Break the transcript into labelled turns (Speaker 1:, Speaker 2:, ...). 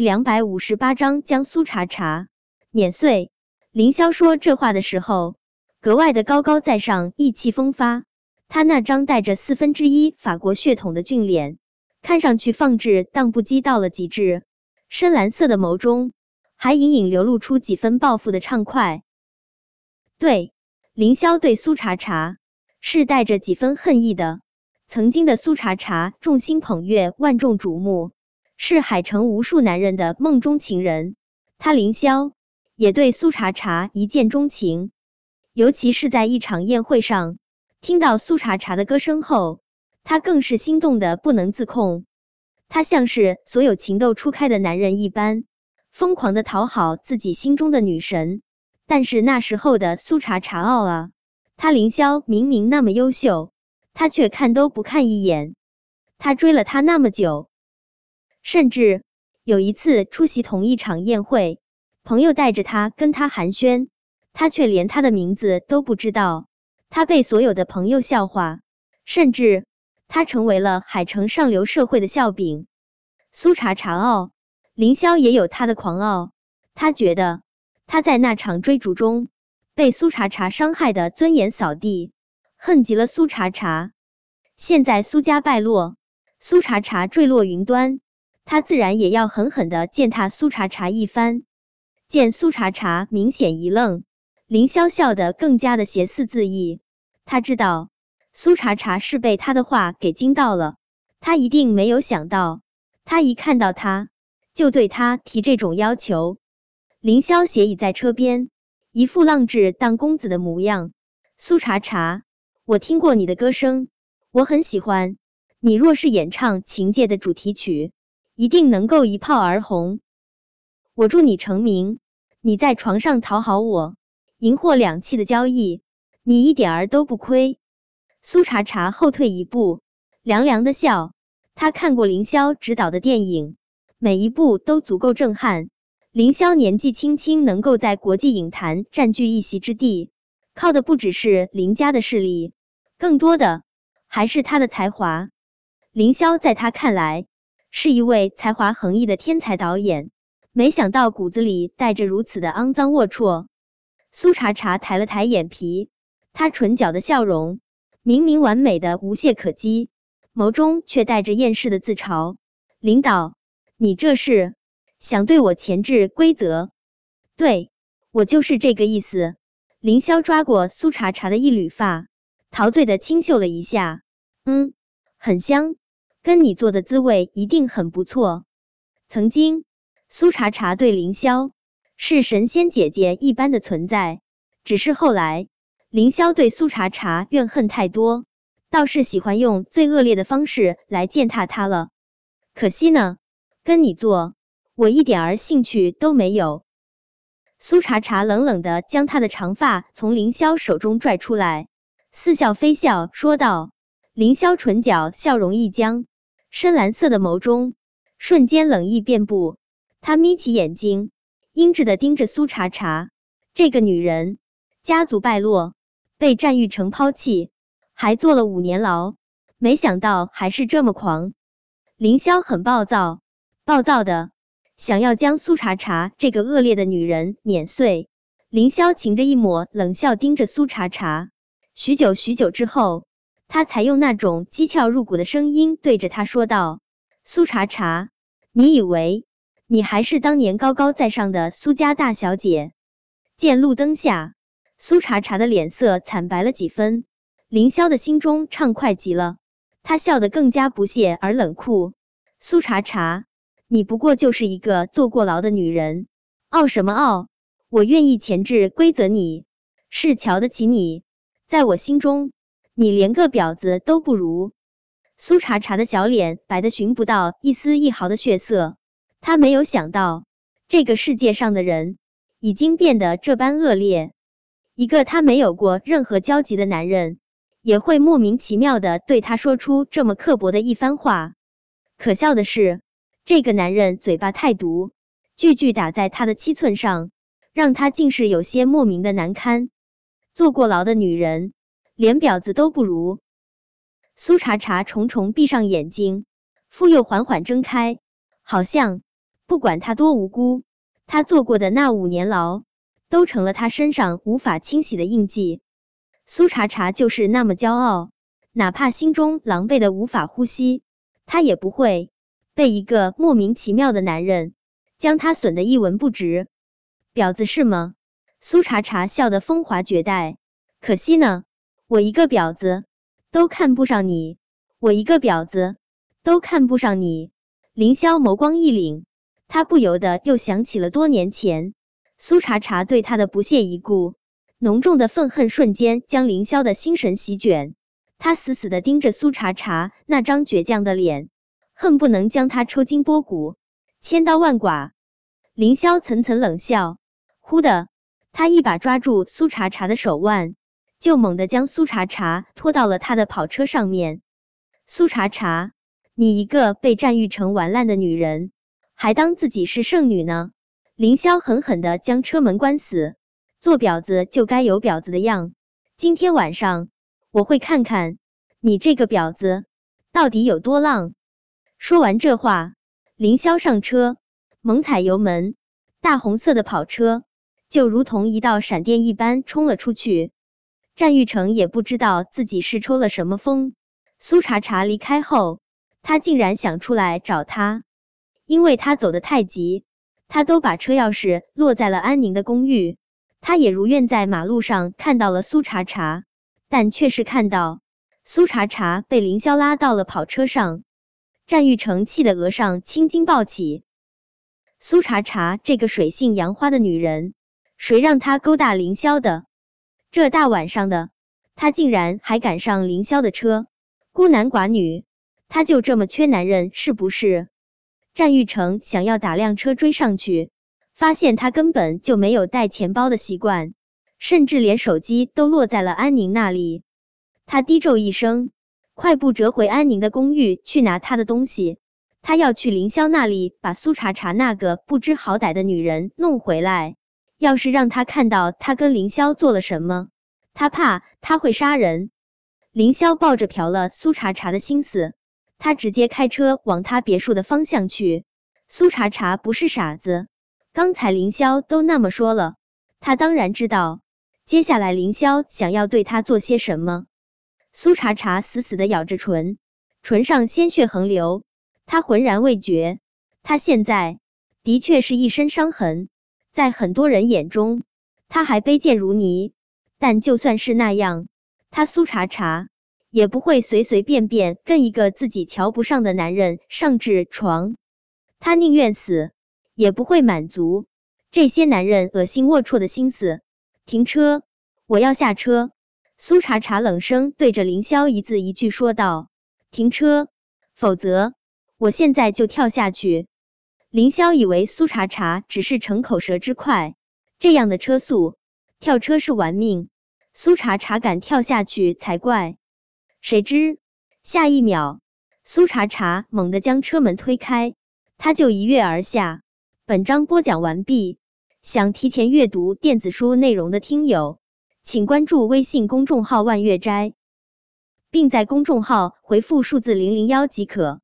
Speaker 1: 两百五十八章将苏茶茶碾碎。凌霄说这话的时候，格外的高高在上，意气风发。他那张带着四分之一法国血统的俊脸，看上去放置荡不羁到了极致。深蓝色的眸中，还隐隐流露出几分报复的畅快。对，凌霄对苏茶茶是带着几分恨意的。曾经的苏茶茶，众星捧月，万众瞩目，是海城无数男人的梦中情人。他凌霄也对苏茶茶一见钟情，尤其是在一场宴会上，听到苏茶茶的歌声后，他更是心动的不能自控。他像是所有情窦初开的男人一般，疯狂的讨好自己心中的女神。但是那时候的苏茶茶傲啊，他凌霄明明那么优秀。他却看都不看一眼，他追了他那么久，甚至有一次出席同一场宴会，朋友带着他跟他寒暄，他却连他的名字都不知道，他被所有的朋友笑话，甚至他成为了海城上流社会的笑柄。苏茶茶傲，凌霄也有他的狂傲，他觉得他在那场追逐中被苏茶茶伤害的尊严扫地。恨极了苏茶茶，现在苏家败落，苏茶茶坠落云端，他自然也要狠狠的践踏苏茶茶一番。见苏茶茶明显一愣，凌霄笑得更加的邪肆恣意。他知道苏茶茶是被他的话给惊到了，他一定没有想到，他一看到他就对他提这种要求。凌霄斜倚在车边，一副浪掷当公子的模样。苏茶茶。我听过你的歌声，我很喜欢。你若是演唱《情界》的主题曲，一定能够一炮而红。我祝你成名。你在床上讨好我，银货两讫的交易，你一点儿都不亏。苏茶茶后退一步，凉凉的笑。他看过凌霄执导的电影，每一部都足够震撼。凌霄年纪轻轻，能够在国际影坛占据一席之地，靠的不只是林家的势力。更多的还是他的才华。凌霄在他看来是一位才华横溢的天才导演，没想到骨子里带着如此的肮脏龌龊。苏茶茶抬了抬眼皮，他唇角的笑容明明完美的无懈可击，眸中却带着厌世的自嘲。领导，你这是想对我前置规则？对我就是这个意思。凌霄抓过苏茶茶的一缕发。陶醉的清嗅了一下，嗯，很香，跟你做的滋味一定很不错。曾经，苏茶茶对凌霄是神仙姐姐一般的存在，只是后来凌霄对苏茶茶怨恨太多，倒是喜欢用最恶劣的方式来践踏她了。可惜呢，跟你做，我一点儿兴趣都没有。苏茶茶冷冷的将她的长发从凌霄手中拽出来。似笑非笑，说道：“凌霄唇角笑容一僵，深蓝色的眸中瞬间冷意遍布。他眯起眼睛，阴鸷的盯着苏茶茶。这个女人，家族败落，被战玉成抛弃，还坐了五年牢，没想到还是这么狂。凌霄很暴躁，暴躁的想要将苏茶茶这个恶劣的女人碾碎。凌霄噙着一抹冷笑，盯着苏茶茶。”许久许久之后，他才用那种讥诮入骨的声音对着他说道：“苏茶茶，你以为你还是当年高高在上的苏家大小姐？”见路灯下，苏茶茶的脸色惨白了几分，凌霄的心中畅快极了，他笑得更加不屑而冷酷：“苏茶茶，你不过就是一个坐过牢的女人，傲什么傲？我愿意前置规则，你是瞧得起你。”在我心中，你连个婊子都不如。苏茶茶的小脸白的寻不到一丝一毫的血色，他没有想到这个世界上的人已经变得这般恶劣。一个他没有过任何交集的男人，也会莫名其妙的对他说出这么刻薄的一番话。可笑的是，这个男人嘴巴太毒，句句打在他的七寸上，让他竟是有些莫名的难堪。坐过牢的女人，连婊子都不如。苏茶茶重重闭上眼睛，复又缓缓睁开，好像不管他多无辜，他做过的那五年牢，都成了他身上无法清洗的印记。苏茶茶就是那么骄傲，哪怕心中狼狈的无法呼吸，他也不会被一个莫名其妙的男人将他损得一文不值。婊子是吗？苏茶茶笑得风华绝代。可惜呢，我一个婊子都看不上你，我一个婊子都看不上你。凌霄眸光一凛，他不由得又想起了多年前苏茶茶对他的不屑一顾。浓重的愤恨瞬间将凌霄的心神席卷，他死死的盯着苏茶茶那张倔强的脸，恨不能将他抽筋剥骨，千刀万剐。凌霄层层冷笑，忽的，他一把抓住苏茶茶的手腕，就猛地将苏茶茶拖到了他的跑车上面。苏茶茶，你一个被战玉成玩烂的女人，还当自己是圣女呢？凌霄狠狠的将车门关死。做婊子就该有婊子的样，今天晚上我会看看你这个婊子到底有多浪。说完这话，凌霄上车，猛踩油门，大红色的跑车就如同一道闪电一般冲了出去。战玉成也不知道自己是抽了什么风，苏茶茶离开后，他竟然想出来找他，因为他走得太急，他都把车钥匙落在了安宁的公寓。他也如愿在马路上看到了苏茶茶，但却是看到苏茶茶被凌霄拉到了跑车上。战玉成气得额上青筋暴起。苏茶茶这个水性杨花的女人，谁让她勾搭凌霄的？这大晚上的，他竟然还赶上凌霄的车，孤男寡女，他就这么缺男人是不是？战玉成想要打辆车追上去。发现他根本就没有带钱包的习惯，甚至连手机都落在了安宁那里。他低咒一声，快步折回安宁的公寓去拿他的东西。他要去凌霄那里把苏茶茶那个不知好歹的女人弄回来。要是让他看到他跟凌霄做了什么，他怕他会杀人。凌霄抱着嫖了苏茶茶的心思，他直接开车往他别墅的方向去。苏茶茶不是傻子。刚才凌霄都那么说了，他当然知道接下来凌霄想要对他做些什么。苏茶茶死死的咬着唇，唇上鲜血横流，他浑然未觉。他现在的确是一身伤痕，在很多人眼中，他还卑贱如泥。但就算是那样，他苏茶茶也不会随随便便跟一个自己瞧不上的男人上至床。他宁愿死。也不会满足这些男人恶心龌龊的心思。停车，我要下车。苏茶茶冷声对着凌霄一字一句说道：“停车，否则我现在就跳下去。”凌霄以为苏茶茶只是逞口舌之快，这样的车速，跳车是玩命。苏茶茶敢跳下去才怪。谁知下一秒，苏茶茶猛地将车门推开，他就一跃而下。本章播讲完毕，想提前阅读电子书内容的听友，请关注微信公众号“万月斋”，并在公众号回复数字零零幺即可。